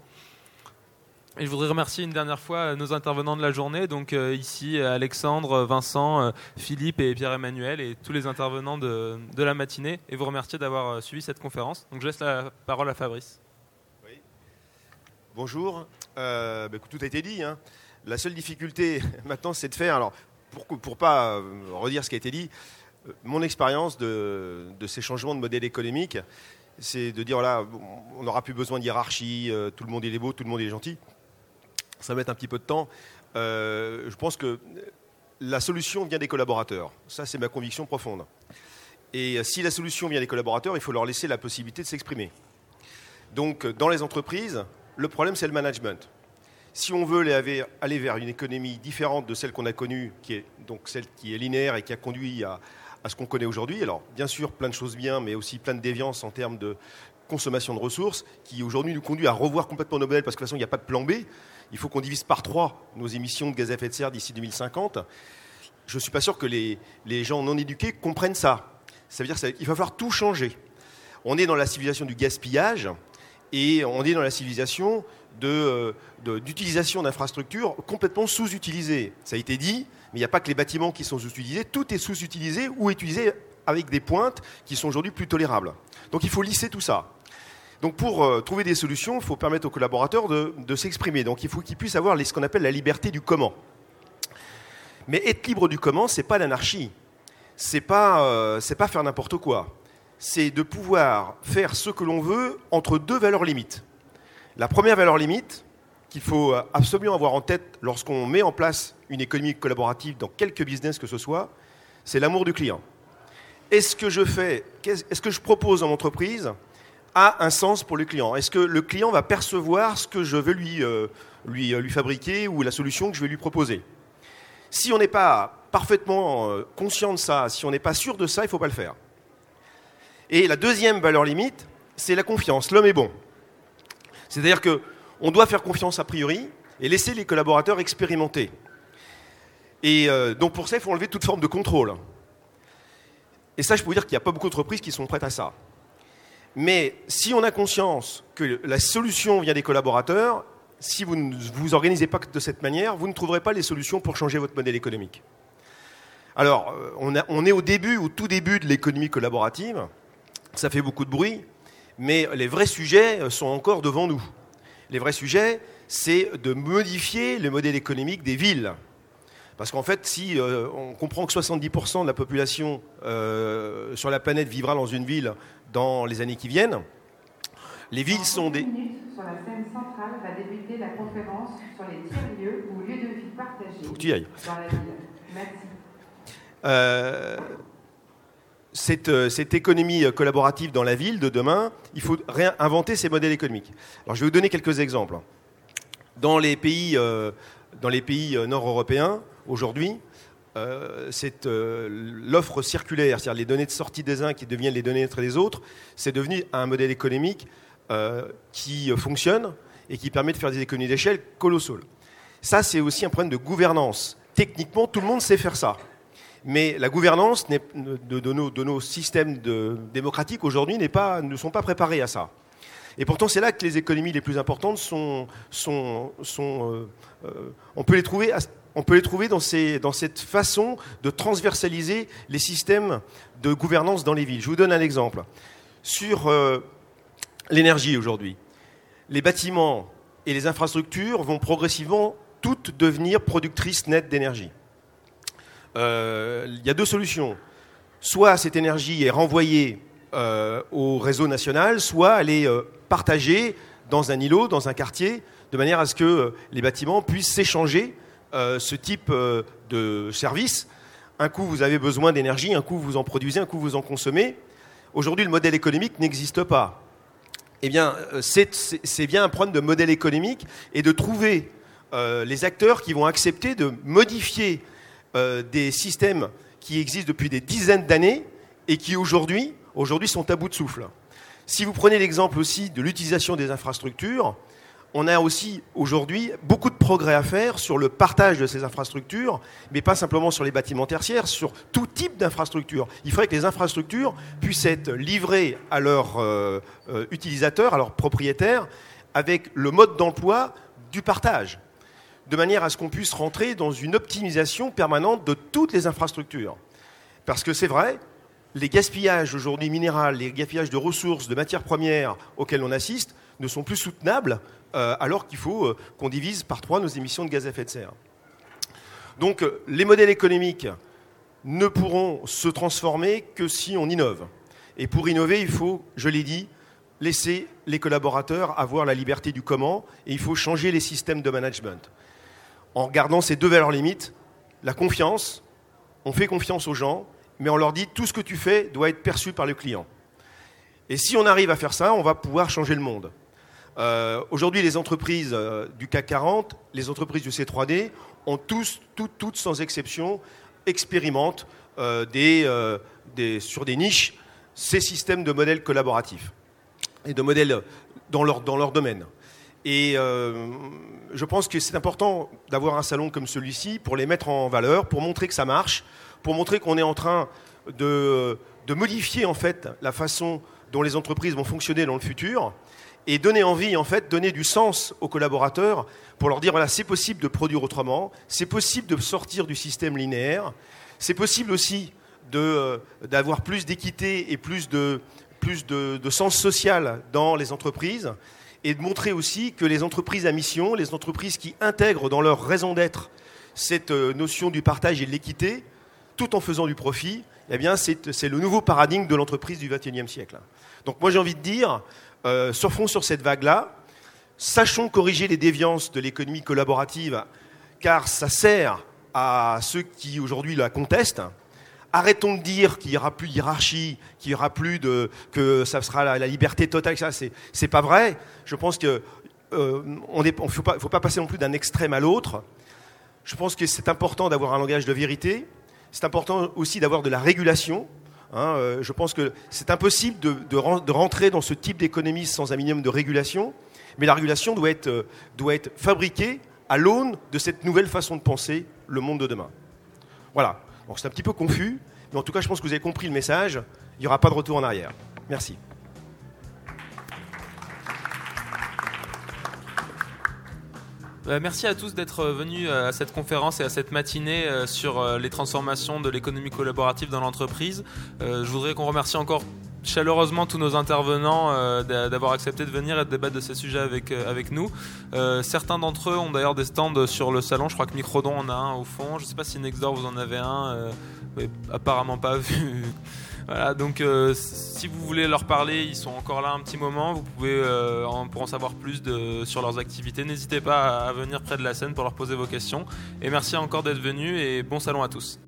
A: Et je voudrais remercier une dernière fois nos intervenants de la journée, donc euh, ici Alexandre, Vincent, euh, Philippe et Pierre-Emmanuel et tous les intervenants de, la matinée, et vous remercier d'avoir euh, suivi cette conférence. Donc je laisse la parole à Fabrice. Oui.
F: Bonjour, bah, tout a été dit. Hein. La seule difficulté maintenant, c'est de faire, alors pour ne pas redire ce qui a été dit, mon expérience de, ces changements de modèle économique, c'est de dire, on n'aura plus besoin de hiérarchie, tout le monde est beau, tout le monde est gentil ça va mettre un petit peu de temps. Euh, je pense que la solution vient des collaborateurs. Ça, c'est ma conviction profonde. Et si la solution vient des collaborateurs, il faut leur laisser la possibilité de s'exprimer. Donc, dans les entreprises, le problème, c'est le management. Si on veut aller vers une économie différente de celle qu'on a connue, qui est donc celle qui est linéaire et qui a conduit à, à ce qu'on connaît aujourd'hui, alors bien sûr plein de choses bien, mais aussi plein de déviances en termes de consommation de ressources, qui aujourd'hui nous conduit à revoir complètement nos modèles, parce que de toute façon, il n'y a pas de plan B il faut qu'on divise par trois nos émissions de gaz à effet de serre d'ici 2050. Je ne suis pas sûr que les, gens non éduqués comprennent ça. Ça veut dire qu'il va falloir tout changer. On est dans la civilisation du gaspillage et on est dans la civilisation euh, d'utilisation d'infrastructures complètement sous-utilisées. Ça a été dit, mais il n'y a pas que les bâtiments qui sont sous-utilisés, tout est sous-utilisé ou utilisé avec des pointes qui sont aujourd'hui plus tolérables. Donc il faut lisser tout ça. Donc pour euh, trouver des solutions, il faut permettre aux collaborateurs de, s'exprimer. Donc il faut qu'ils puissent avoir ce qu'on appelle la liberté du comment. Mais être libre du comment, c'est pas l'anarchie. C'est pas, euh, pas faire n'importe quoi. C'est de pouvoir faire ce que l'on veut entre deux valeurs limites. La première valeur limite qu'il faut absolument avoir en tête lorsqu'on met en place une économie collaborative dans quelque business que ce soit, c'est l'amour du client. Est-ce que je fais, est-ce que je propose en entreprise a un sens pour le client Est-ce que le client va percevoir ce que je veux lui, euh, lui, euh, fabriquer ou la solution que je vais lui proposer? Si on n'est pas parfaitement euh, conscient de ça, si on n'est pas sûr de ça, il ne faut pas le faire. Et la deuxième valeur limite, c'est la confiance. L'homme est bon. C'est-à-dire qu'on doit faire confiance a priori et laisser les collaborateurs expérimenter. Et donc pour ça, il faut enlever toute forme de contrôle. Et ça, je peux vous dire qu'il n'y a pas beaucoup d'entreprises qui sont prêtes à ça. Mais si on a conscience que la solution vient des collaborateurs, si vous ne vous organisez pas de cette manière, vous ne trouverez pas les solutions pour changer votre modèle économique. Alors, euh, on, est au début, au tout début de l'économie collaborative. Ça fait beaucoup de bruit, mais les vrais sujets euh, sont encore devant nous. Les vrais sujets, c'est de modifier le modèle économique des villes. Parce qu'en fait, si euh, on comprend que 70% de la population euh, sur la planète vivra dans une ville dans les années qui viennent, les villes sont des. Sur la scène centrale va débuter la conférence sur les tiers-lieux ou lieux de vie partagés Faut que tu y ailles. dans la ville. Merci. Euh, cette, cette, économie collaborative dans la ville de demain, il faut réinventer ces modèles économiques. Alors, je vais vous donner quelques exemples. Dans les pays, dans les pays nord-européens, aujourd'hui, euh, euh, l'offre circulaire, c'est-à-dire les données de sortie des uns qui deviennent les données des autres, c'est devenu un modèle économique qui fonctionne et qui permet de faire des économies d'échelle colossales. Ça, c'est aussi un problème de gouvernance. Techniquement, tout le monde sait faire ça. Mais la gouvernance de, nos, systèmes démocratiques aujourd'hui ne sont pas préparés à ça. Et pourtant, c'est là que les économies les plus importantes sont. sont on peut les trouver on peut les trouver dans, cette façon de transversaliser les systèmes de gouvernance dans les villes. Je vous donne un exemple. Sur euh, l'énergie aujourd'hui, les bâtiments et les infrastructures vont progressivement toutes devenir productrices nettes d'énergie. Euh, il y a deux solutions. Soit cette énergie est renvoyée euh, au réseau national, soit elle est partagée dans un îlot, dans un quartier, de manière à ce que les bâtiments puissent s'échanger euh, ce type euh, de service. Un coup, vous avez besoin d'énergie, un coup, vous en produisez, un coup, vous en consommez. Aujourd'hui, le modèle économique n'existe pas. Eh bien, euh, c'est bien un problème de modèle économique et de trouver les acteurs qui vont accepter de modifier des systèmes qui existent depuis des dizaines d'années et qui aujourd'hui aujourd'hui sont à bout de souffle. Si vous prenez l'exemple aussi de l'utilisation des infrastructures, on a aussi aujourd'hui beaucoup de progrès à faire sur le partage de ces infrastructures, mais pas simplement sur les bâtiments tertiaires, sur tout type d'infrastructures. Il faudrait que les infrastructures puissent être livrées à leurs euh, euh, utilisateurs, à leurs propriétaires, avec le mode d'emploi du partage, de manière à ce qu'on puisse rentrer dans une optimisation permanente de toutes les infrastructures. Parce que c'est vrai, les gaspillages aujourd'hui minéraux, les gaspillages de ressources, de matières premières auxquels on assiste, ne sont plus soutenables alors qu'il faut euh, qu'on divise par trois nos émissions de gaz à effet de serre. Donc euh, les modèles économiques ne pourront se transformer que si on innove. Et pour innover, il faut, je l'ai dit, laisser les collaborateurs avoir la liberté du comment et il faut changer les systèmes de management. En gardant ces deux valeurs limites, la confiance, on fait confiance aux gens, mais on leur dit tout ce que tu fais doit être perçu par le client. Et si on arrive à faire ça, on va pouvoir changer le monde. Euh, aujourd'hui, les entreprises euh, du CAC 40, les entreprises du C3D, ont tous, toutes, sans exception, expérimentent euh, sur des niches ces systèmes de modèles collaboratifs et de modèles dans leur, domaine. Et je pense que c'est important d'avoir un salon comme celui-ci pour les mettre en valeur, pour montrer que ça marche, pour montrer qu'on est en train de, de modifier en fait la façon dont les entreprises vont fonctionner dans le futur et donner envie, en fait, donner du sens aux collaborateurs pour leur dire voilà, c'est possible de produire autrement, c'est possible de sortir du système linéaire, c'est possible aussi euh, d'avoir plus d'équité et plus, de, plus de, sens social dans les entreprises et de montrer aussi que les entreprises à mission, les entreprises qui intègrent dans leur raison d'être cette euh, notion du partage et de l'équité, tout en faisant du profit, eh bien, c'est le nouveau paradigme de l'entreprise du XXIe siècle. Donc moi j'ai envie de dire, euh, surfons sur cette vague-là, sachons corriger les déviances de l'économie collaborative, car ça sert à ceux qui aujourd'hui la contestent. Arrêtons de dire qu'il n'y aura plus de hiérarchie, qu'il n'y aura plus de. que ça sera la, liberté totale. Ça, c'est pas vrai. Je pense qu'il euh, ne faut pas passer non plus d'un extrême à l'autre. Je pense que c'est important d'avoir un langage de vérité. C'est important aussi d'avoir de la régulation. Hein, euh, je pense que c'est impossible de, rentrer dans ce type d'économie sans un minimum de régulation, mais la régulation doit être, euh, doit être fabriquée à l'aune de cette nouvelle façon de penser le monde de demain. Voilà. c'est un petit peu confus, mais en tout cas, je pense que vous avez compris le message. Il n'y aura pas de retour en arrière. Merci.
A: Merci à tous d'être venus euh, à cette conférence et à cette matinée euh, sur les transformations de l'économie collaborative dans l'entreprise. Je voudrais qu'on remercie encore chaleureusement tous nos intervenants d'avoir accepté de venir et de débattre de ces sujets avec, nous. certains d'entre eux ont d'ailleurs des stands sur le salon. Je crois que Microdon en a un au fond. Je ne sais pas si Nextdoor vous en avez un. apparemment pas vu. Voilà, donc euh, si vous voulez leur parler, ils sont encore là un petit moment. Vous pouvez, euh, pour en savoir plus sur leurs activités, n'hésitez pas à venir près de la scène pour leur poser vos questions. Et merci encore d'être venus et bon salon à tous.